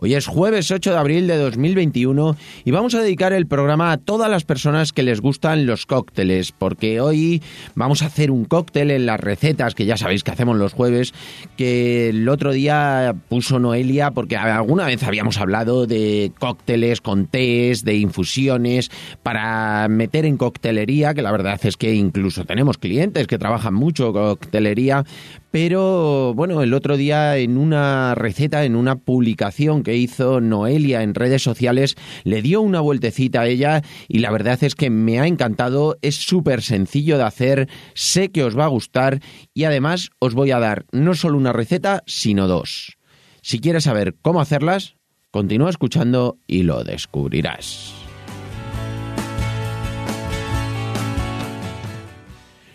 Hoy es jueves 8 de abril de 2021 y vamos a dedicar el programa a todas las personas que les gustan los cócteles, porque hoy vamos a hacer un cóctel en las recetas que ya sabéis que hacemos los jueves, que el otro día puso Noelia, porque alguna vez habíamos hablado de cócteles con tés, de infusiones, para meter en coctelería, que la verdad es que incluso tenemos clientes que trabajan mucho coctelería, pero bueno, el otro día en una receta, en una publicación que hizo Noelia en redes sociales, le dio una vueltecita a ella y la verdad es que me ha encantado, es súper sencillo de hacer, sé que os va a gustar y además os voy a dar no solo una receta, sino dos. Si quieres saber cómo hacerlas, continúa escuchando y lo descubrirás.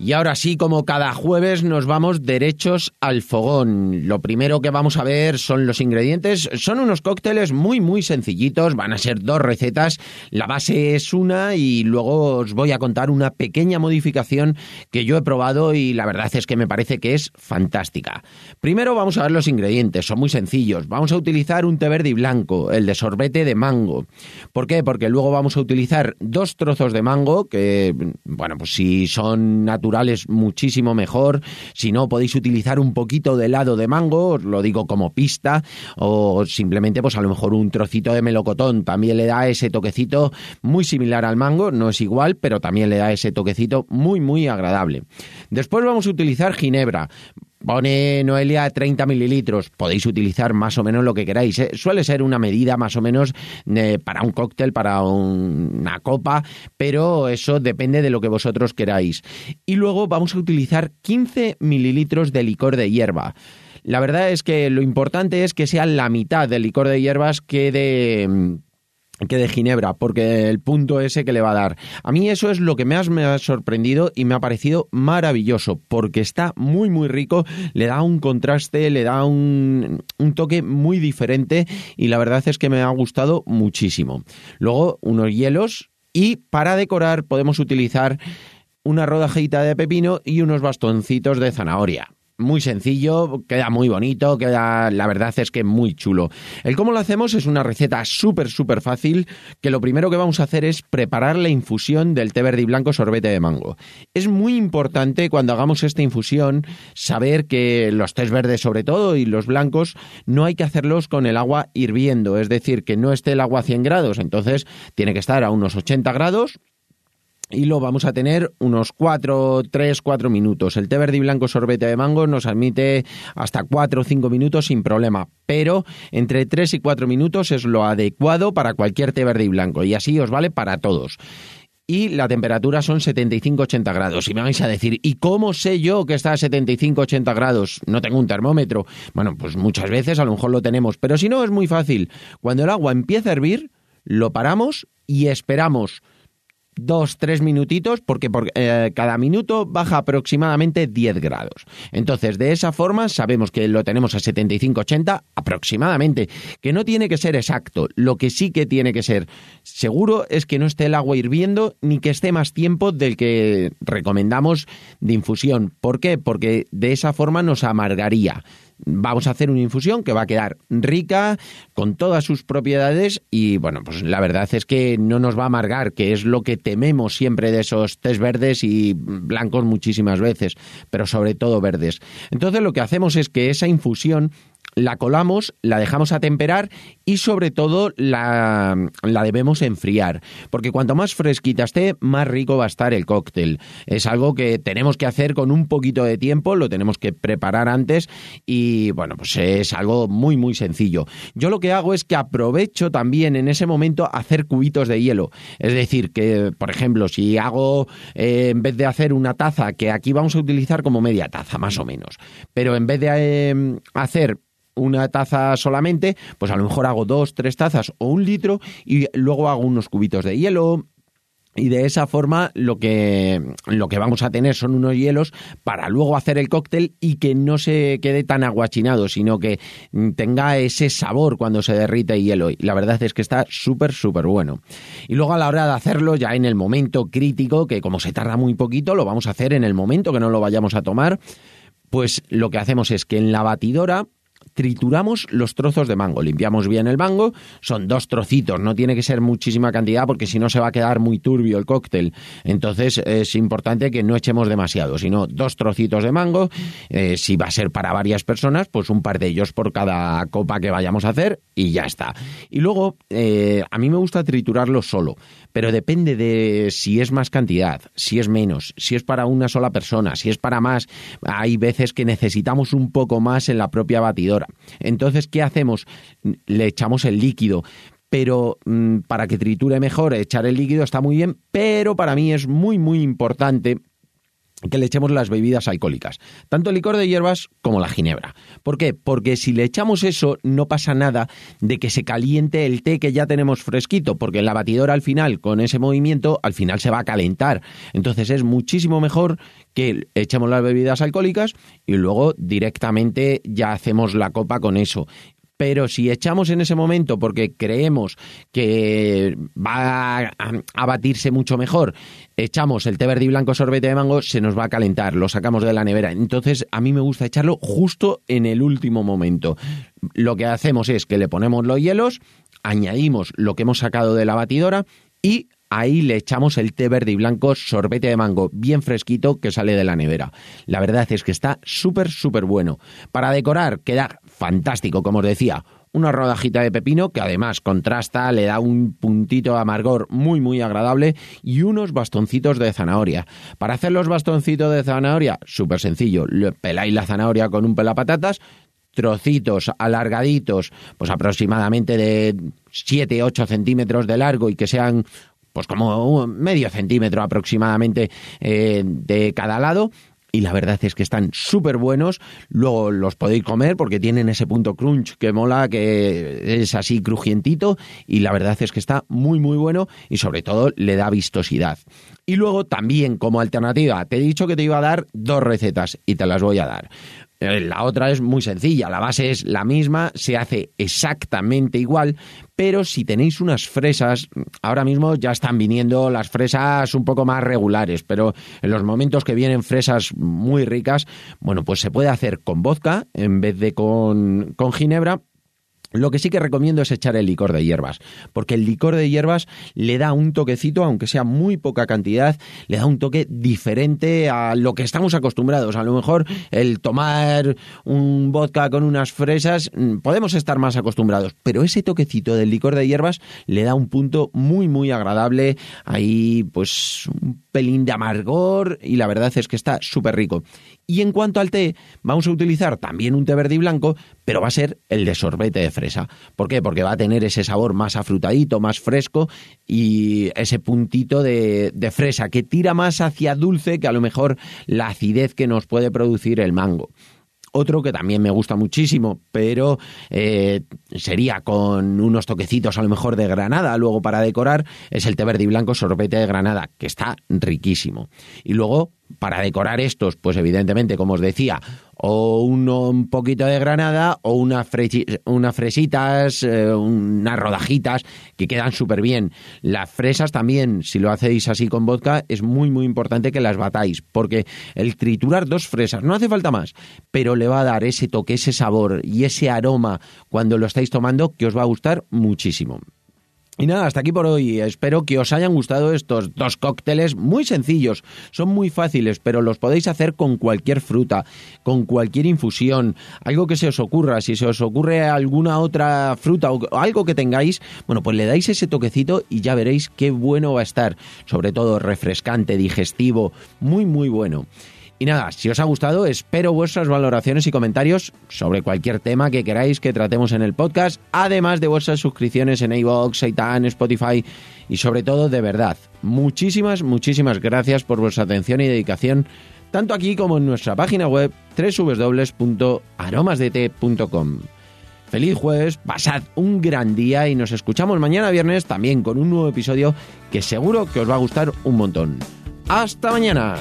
Y ahora sí, como cada jueves, nos vamos derechos al fogón. Lo primero que vamos a ver son los ingredientes. Son unos cócteles muy, muy sencillitos. Van a ser dos recetas. La base es una y luego os voy a contar una pequeña modificación que yo he probado y la verdad es que me parece que es fantástica. Primero vamos a ver los ingredientes. Son muy sencillos. Vamos a utilizar un té verde y blanco, el de sorbete de mango. ¿Por qué? Porque luego vamos a utilizar dos trozos de mango que, bueno, pues si son naturales, muchísimo mejor. Si no, podéis utilizar un poquito de helado de mango, os lo digo como pista, o simplemente, pues a lo mejor un trocito de melocotón también le da ese toquecito muy similar al mango, no es igual, pero también le da ese toquecito muy, muy agradable. Después vamos a utilizar ginebra. Pone Noelia 30 mililitros. Podéis utilizar más o menos lo que queráis. ¿eh? Suele ser una medida más o menos eh, para un cóctel, para una copa, pero eso depende de lo que vosotros queráis. Y luego vamos a utilizar 15 mililitros de licor de hierba. La verdad es que lo importante es que sea la mitad del licor de hierbas que de que de Ginebra, porque el punto ese que le va a dar. A mí eso es lo que más me ha sorprendido y me ha parecido maravilloso, porque está muy muy rico, le da un contraste, le da un, un toque muy diferente y la verdad es que me ha gustado muchísimo. Luego unos hielos y para decorar podemos utilizar una rodajita de pepino y unos bastoncitos de zanahoria muy sencillo, queda muy bonito, queda, la verdad es que muy chulo. El cómo lo hacemos es una receta súper, súper fácil, que lo primero que vamos a hacer es preparar la infusión del té verde y blanco sorbete de mango. Es muy importante cuando hagamos esta infusión saber que los tés verdes sobre todo y los blancos no hay que hacerlos con el agua hirviendo, es decir, que no esté el agua a 100 grados, entonces tiene que estar a unos 80 grados y lo vamos a tener unos 4, 3, 4 minutos. El té verde y blanco sorbete de mango nos admite hasta 4 o 5 minutos sin problema, pero entre 3 y 4 minutos es lo adecuado para cualquier té verde y blanco y así os vale para todos. Y la temperatura son 75-80 grados. Y me vais a decir, ¿y cómo sé yo que está a 75-80 grados? No tengo un termómetro. Bueno, pues muchas veces a lo mejor lo tenemos, pero si no es muy fácil. Cuando el agua empieza a hervir, lo paramos y esperamos dos, tres minutitos, porque por, eh, cada minuto baja aproximadamente 10 grados. Entonces, de esa forma sabemos que lo tenemos a 75-80 aproximadamente, que no tiene que ser exacto. Lo que sí que tiene que ser seguro es que no esté el agua hirviendo ni que esté más tiempo del que recomendamos de infusión. ¿Por qué? Porque de esa forma nos amargaría vamos a hacer una infusión que va a quedar rica, con todas sus propiedades y bueno, pues la verdad es que no nos va a amargar, que es lo que tememos siempre de esos tés verdes y blancos muchísimas veces, pero sobre todo verdes. Entonces lo que hacemos es que esa infusión la colamos, la dejamos a temperar y sobre todo la, la, debemos enfriar, porque cuanto más fresquita esté, más rico va a estar el cóctel. Es algo que tenemos que hacer con un poquito de tiempo, lo tenemos que preparar antes y bueno, pues es algo muy muy sencillo. Yo lo que hago es que aprovecho también en ese momento hacer cubitos de hielo, es decir, que por ejemplo, si hago eh, en vez de hacer una taza, que aquí vamos a utilizar como media taza más o menos, pero en vez de eh, hacer una taza solamente, pues a lo mejor hago dos, tres tazas o un litro y luego hago unos cubitos de hielo, y de esa forma lo que, lo que vamos a tener son unos hielos para luego hacer el cóctel y que no se quede tan aguachinado, sino que tenga ese sabor cuando se derrite el hielo. Y la verdad es que está súper, súper bueno. Y luego a la hora de hacerlo, ya en el momento crítico, que como se tarda muy poquito, lo vamos a hacer en el momento que no lo vayamos a tomar, pues lo que hacemos es que en la batidora trituramos los trozos de mango. Limpiamos bien el mango, son dos trocitos, no tiene que ser muchísima cantidad porque si no se va a quedar muy turbio el cóctel. Entonces es importante que no echemos demasiado, sino dos trocitos de mango. Eh, si va a ser para varias personas, pues un par de ellos por cada copa que vayamos a hacer y ya está. Y luego, eh, a mí me gusta triturarlo solo, pero depende de si es más cantidad, si es menos, si es para una sola persona, si es para más. Hay veces que necesitamos un poco más en la propia batidora. Entonces, ¿qué hacemos? Le echamos el líquido pero mm, para que triture mejor, echar el líquido está muy bien, pero para mí es muy, muy importante que le echemos las bebidas alcohólicas, tanto el licor de hierbas como la ginebra. ¿Por qué? Porque si le echamos eso no pasa nada de que se caliente el té que ya tenemos fresquito, porque la batidora al final, con ese movimiento, al final se va a calentar. Entonces es muchísimo mejor que echemos las bebidas alcohólicas y luego directamente ya hacemos la copa con eso pero si echamos en ese momento porque creemos que va a, batirse mucho mejor, echamos el té verde y blanco sorbete de mango, se nos va a calentar, lo sacamos de la nevera. Entonces, a mí me gusta echarlo justo en el último momento. Lo que hacemos es que le ponemos los hielos, añadimos lo que hemos sacado de la batidora y ahí le echamos el té verde y blanco sorbete de mango bien fresquito que sale de la nevera. La verdad es que está súper, súper bueno. Para decorar queda fantástico, como os decía. Una rodajita de pepino que además contrasta, le da un puntito de amargor muy muy agradable y unos bastoncitos de zanahoria. Para hacer los bastoncitos de zanahoria, súper sencillo, peláis la zanahoria con un pelapatatas, trocitos alargaditos, pues aproximadamente de 7-8 centímetros de largo y que sean pues como medio centímetro aproximadamente eh, de cada lado y la verdad es que están súper buenos. Luego los podéis comer porque tienen ese punto crunch que mola, que es así crujientito y la verdad es que está muy muy bueno y sobre todo le da vistosidad. Y luego también como alternativa, te he dicho que te iba a dar dos recetas y te las voy a dar. Eh, la otra es muy sencilla, la base es la misma, se hace exactamente igual, pero si tenéis unas fresas, ahora mismo ya están viniendo las fresas un poco más regulares, pero en los momentos que vienen fresas muy ricas, bueno, pues se puede hacer con vodka en vez de con, con ginebra lo que sí que recomiendo es echar el licor de hierbas, porque el licor de hierbas le da un toquecito, aunque sea muy poca cantidad, le da un toque diferente a lo que estamos acostumbrados. A lo mejor el tomar un vodka con unas fresas, mm, podemos estar más acostumbrados, pero ese toquecito del licor de hierbas le da un punto muy, muy agradable. Ahí, pues, un pelín de amargor y la verdad es que está súper rico. Y en cuanto al té, vamos a utilizar también un té verde y blanco, pero va a ser el de sorbete de fresa. ¿Por qué? Porque va a tener ese sabor más afrutadito, más fresco y ese puntito de, fresa que tira más hacia dulce que a lo mejor la acidez que nos puede producir el mango. Otro que también me gusta muchísimo, pero eh, sería con unos toquecitos a lo mejor de granada luego para decorar, es el té verde y blanco sorbete de granada, que está riquísimo. Y luego, para decorar estos, pues evidentemente, como os decía, o un poquito de granada o unas fresitas, eh, unas rodajitas que quedan súper bien. Las fresas también, si lo hacéis así con vodka, es muy muy importante que las batáis, porque el triturar dos fresas, no hace falta más, pero le va a dar ese toque, ese sabor y ese aroma cuando lo estáis tomando que os va a gustar muchísimo. Y nada, hasta aquí por hoy. Espero que os hayan gustado estos dos cócteles muy sencillos. Son muy fáciles, pero los podéis hacer con cualquier fruta, con cualquier infusión, algo que se os ocurra. Si se os ocurre alguna otra fruta o algo que tengáis, bueno, pues le dais ese toquecito y ya veréis qué bueno va a estar. Sobre todo refrescante, digestivo, muy, muy bueno. Y nada, si os ha gustado, espero vuestras valoraciones y comentarios sobre cualquier tema que queráis que tratemos en el podcast, además de vuestras suscripciones en iVoox, Seitan, Spotify y sobre todo, de verdad, muchísimas, muchísimas gracias por vuestra atención y dedicación, tanto aquí como en nuestra página web www.aromasdt.com. Feliz jueves, pasad un gran día y nos escuchamos mañana viernes también con un nuevo episodio que seguro que os va a gustar un montón. ¡Hasta mañana!